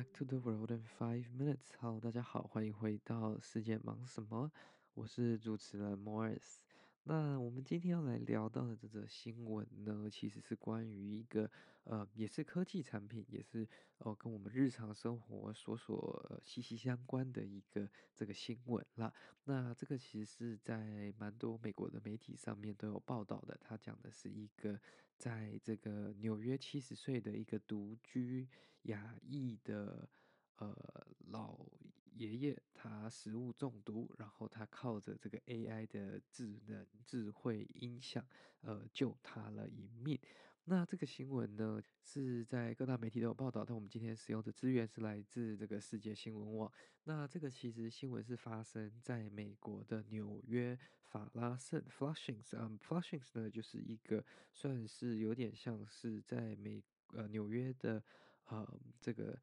Back to the world in five minutes。好，大家好，欢迎回到世界忙什么？我是主持人 Morris。那我们今天要来聊到的这则新闻呢，其实是关于一个呃，也是科技产品，也是哦、呃，跟我们日常生活所所、息息相关的一个这个新闻啦。那这个其实是在蛮多美国的媒体上面都有报道的。他讲的是一个在这个纽约七十岁的一个独居亚裔的呃老。爷爷他食物中毒，然后他靠着这个 AI 的智能智慧音响，呃，救他了一命。那这个新闻呢，是在各大媒体都有报道，但我们今天使用的资源是来自这个世界新闻网。那这个其实新闻是发生在美国的纽约法拉盛 （Flushing）。嗯，Flushing's 呢，就是一个算是有点像是在美呃纽约的呃这个。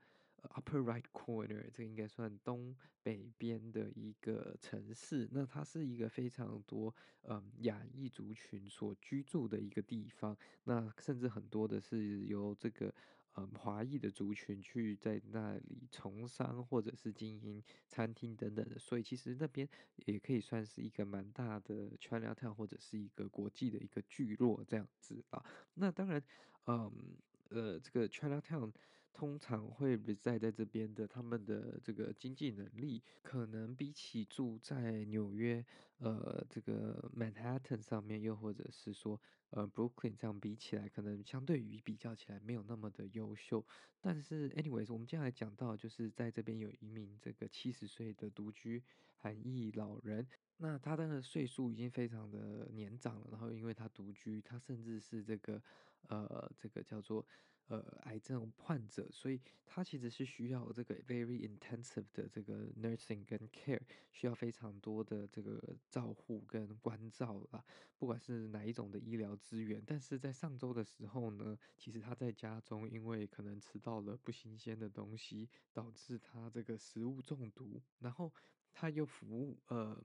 Upper right corner，这个应该算东北边的一个城市。那它是一个非常多嗯亚裔族群所居住的一个地方。那甚至很多的是由这个嗯华裔的族群去在那里从商或者是经营餐厅等等的。所以其实那边也可以算是一个蛮大的 Chinatown 或者是一个国际的一个聚落这样子啊。那当然，嗯呃这个 Chinatown。通常会在在这边的，他们的这个经济能力，可能比起住在纽约，呃，这个 Manhattan 上面，又或者是说，呃，Brooklyn 这样比起来，可能相对于比较起来没有那么的优秀。但是，anyways，我们接下来讲到，就是在这边有一名这个七十岁的独居韩裔老人，那他的岁数已经非常的年长了，然后因为他独居，他甚至是这个，呃，这个叫做。呃，癌症患者，所以他其实是需要这个 very intensive 的这个 nursing 跟 care，需要非常多的这个照护跟关照啦，不管是哪一种的医疗资源。但是在上周的时候呢，其实他在家中，因为可能吃到了不新鲜的东西，导致他这个食物中毒，然后他又服呃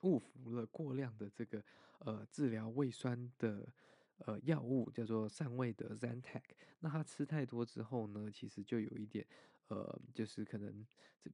误服了过量的这个呃治疗胃酸的。呃，药物叫做善味的 Zantac，那他吃太多之后呢，其实就有一点，呃，就是可能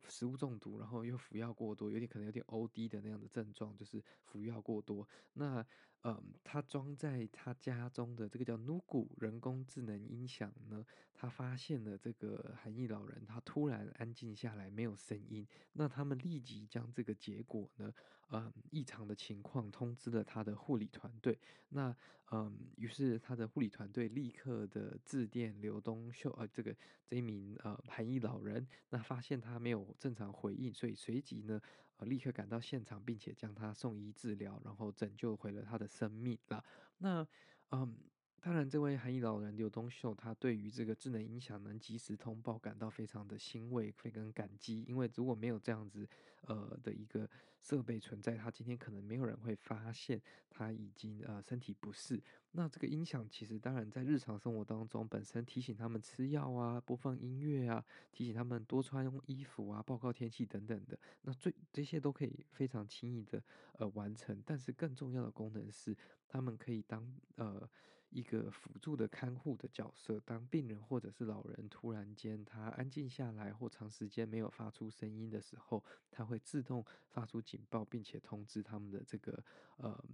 食物中毒，然后又服药过多，有点可能有点 OD 的那样的症状，就是服药过多。那嗯，他装在他家中的这个叫 Nugu 人工智能音响呢，他发现了这个韩裔老人他突然安静下来，没有声音。那他们立即将这个结果呢，嗯，异常的情况通知了他的护理团队。那嗯，于是他的护理团队立刻的致电刘东秀，呃，这个这一名呃韩裔老人，那发现他没有正常回应，所以随即呢。立刻赶到现场，并且将他送医治疗，然后拯救回了他的生命了。那，嗯，当然，这位韩裔老人刘东秀，他对于这个智能音响能及时通报感到非常的欣慰，非常感激。因为如果没有这样子，呃的一个设备存在，他今天可能没有人会发现他已经呃身体不适。那这个音响其实当然在日常生活当中，本身提醒他们吃药啊，播放音乐啊，提醒他们多穿衣服啊，报告天气等等的。那最这些都可以非常轻易的呃完成。但是更重要的功能是，他们可以当呃一个辅助的看护的角色。当病人或者是老人突然间他安静下来或长时间没有发出声音的时候，他会自动发出警报，并且通知他们的这个呃。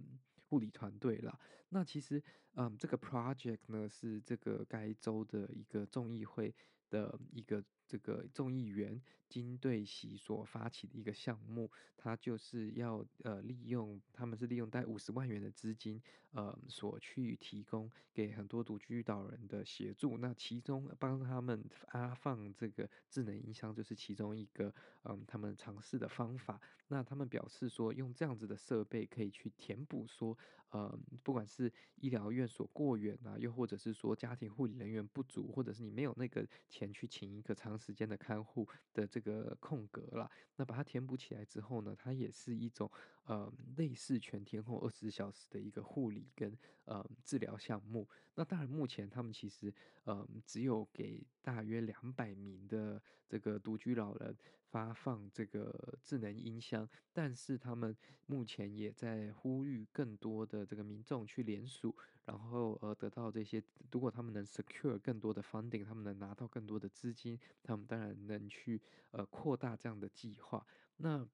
护理团队啦，那其实，嗯，这个 project 呢是这个该州的一个众议会的一个这个众议员金对喜所发起的一个项目，他就是要呃利用，他们是利用带五十万元的资金，呃，所去提供给很多独居岛人的协助。那其中帮他们发放这个智能音箱，就是其中一个嗯他们尝试的方法。那他们表示说，用这样子的设备可以去填补说，呃，不管是医疗院所过远啊，又或者是说家庭护理人员不足，或者是你没有那个钱去请一个长时间的看护的这个空格了，那把它填补起来之后呢，它也是一种呃类似全天候二十四小时的一个护理跟呃治疗项目。那当然，目前他们其实呃只有给大约两百名的这个独居老人发放这个智能音箱，但是他们目前也在呼吁更多的这个民众去联署，然后呃得到这些，如果他们能 secure 更多的 funding，他们能拿到更多的资金，他们当然能去呃扩大这样的计划。那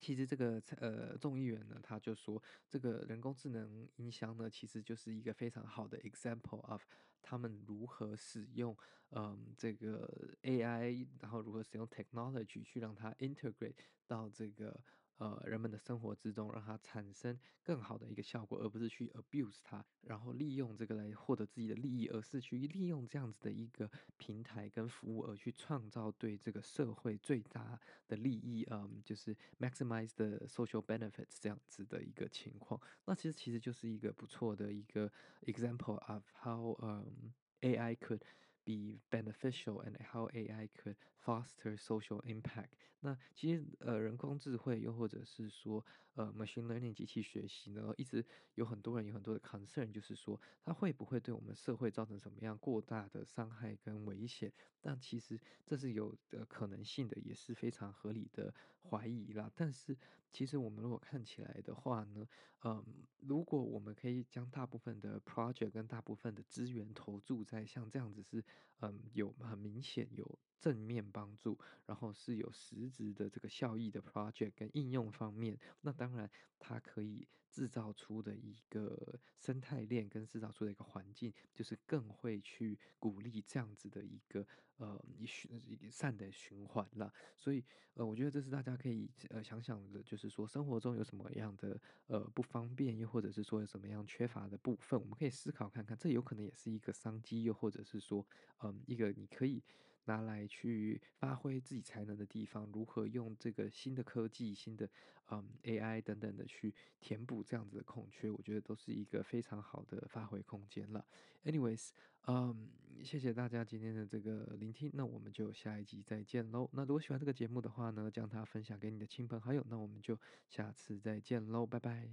其实这个呃众议员呢，他就说这个人工智能音箱呢，其实就是一个非常好的 example of 他们如何使用嗯、这个 AI，然后如何使用 technology 去让它 integrate 到这个。呃，人们的生活之中，让它产生更好的一个效果，而不是去 abuse 它，然后利用这个来获得自己的利益，而是去利用这样子的一个平台跟服务，而去创造对这个社会最大的利益，嗯，就是 maximize the social benefits 这样子的一个情况。那其实其实就是一个不错的一个 example of how 嗯 AI could be beneficial and how AI could foster social impact。那其实呃，人工智慧又或者是说呃，machine learning 机器学习呢，一直有很多人有很多的 concern，就是说它会不会对我们社会造成什么样过大的伤害跟危险？但其实这是有的可能性的，也是非常合理的怀疑啦。但是其实我们如果看起来的话呢，嗯，如果我们可以将大部分的 project 跟大部分的资源投注在像这样子是嗯有很明显有。正面帮助，然后是有实质的这个效益的 project 跟应用方面，那当然它可以制造出的一个生态链跟制造出的一个环境，就是更会去鼓励这样子的一个呃一循善的循环了。所以呃，我觉得这是大家可以呃想想的，就是说生活中有什么样的呃不方便，又或者是说有什么样缺乏的部分，我们可以思考看看，这有可能也是一个商机，又或者是说嗯、一个你可以。拿来去发挥自己才能的地方，如何用这个新的科技、新的嗯 AI 等等的去填补这样子的空缺，我觉得都是一个非常好的发挥空间了。Anyways，嗯，谢谢大家今天的这个聆听，那我们就下一集再见喽。那如果喜欢这个节目的话呢，将它分享给你的亲朋好友，那我们就下次再见喽，拜拜。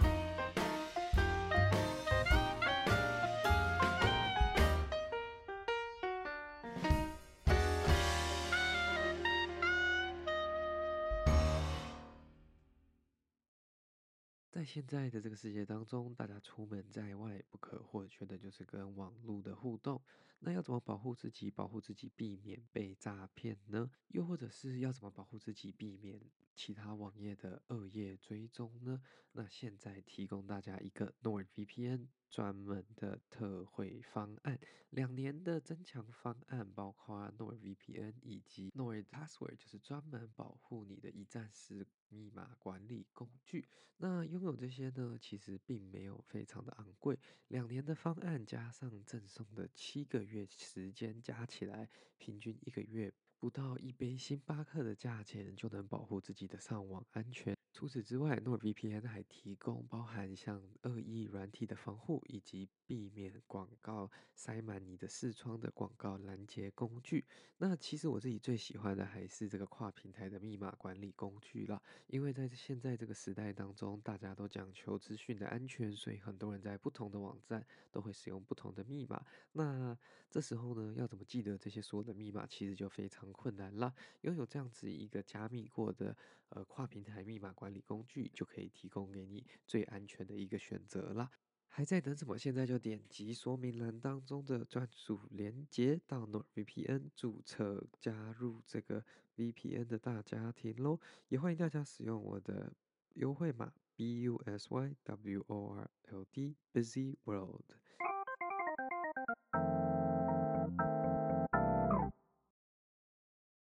在现在的这个世界当中，大家出门在外不可或缺的就是跟网络的互动。那要怎么保护自己，保护自己避免被诈骗呢？又或者是要怎么保护自己避免其他网页的恶业追踪呢？那现在提供大家一个 NordVPN 专门的特惠方案，两年的增强方案，包括 NordVPN 以及 NordPassword，就是专门保护你的一站式密码管理工具。那拥有这些呢，其实并没有非常的昂贵，两年的方案加上赠送的七个月时间，加起来平均一个月。不到一杯星巴克的价钱就能保护自己的上网安全。除此之外，NordVPN 还提供包含像恶意软体的防护，以及避免广告塞满你的视窗的广告拦截工具。那其实我自己最喜欢的还是这个跨平台的密码管理工具啦，因为在现在这个时代当中，大家都讲求资讯的安全，所以很多人在不同的网站都会使用不同的密码。那这时候呢，要怎么记得这些所有的密码，其实就非常困难啦。拥有这样子一个加密过的呃跨平台密码管管理工具，就可以提供给你最安全的一个选择啦。还在等什么？现在就点击说明栏当中的专属链接，到 NordVPN 注册加入这个 VPN 的大家庭喽。也欢迎大家使用我的优惠码 busyword busy world。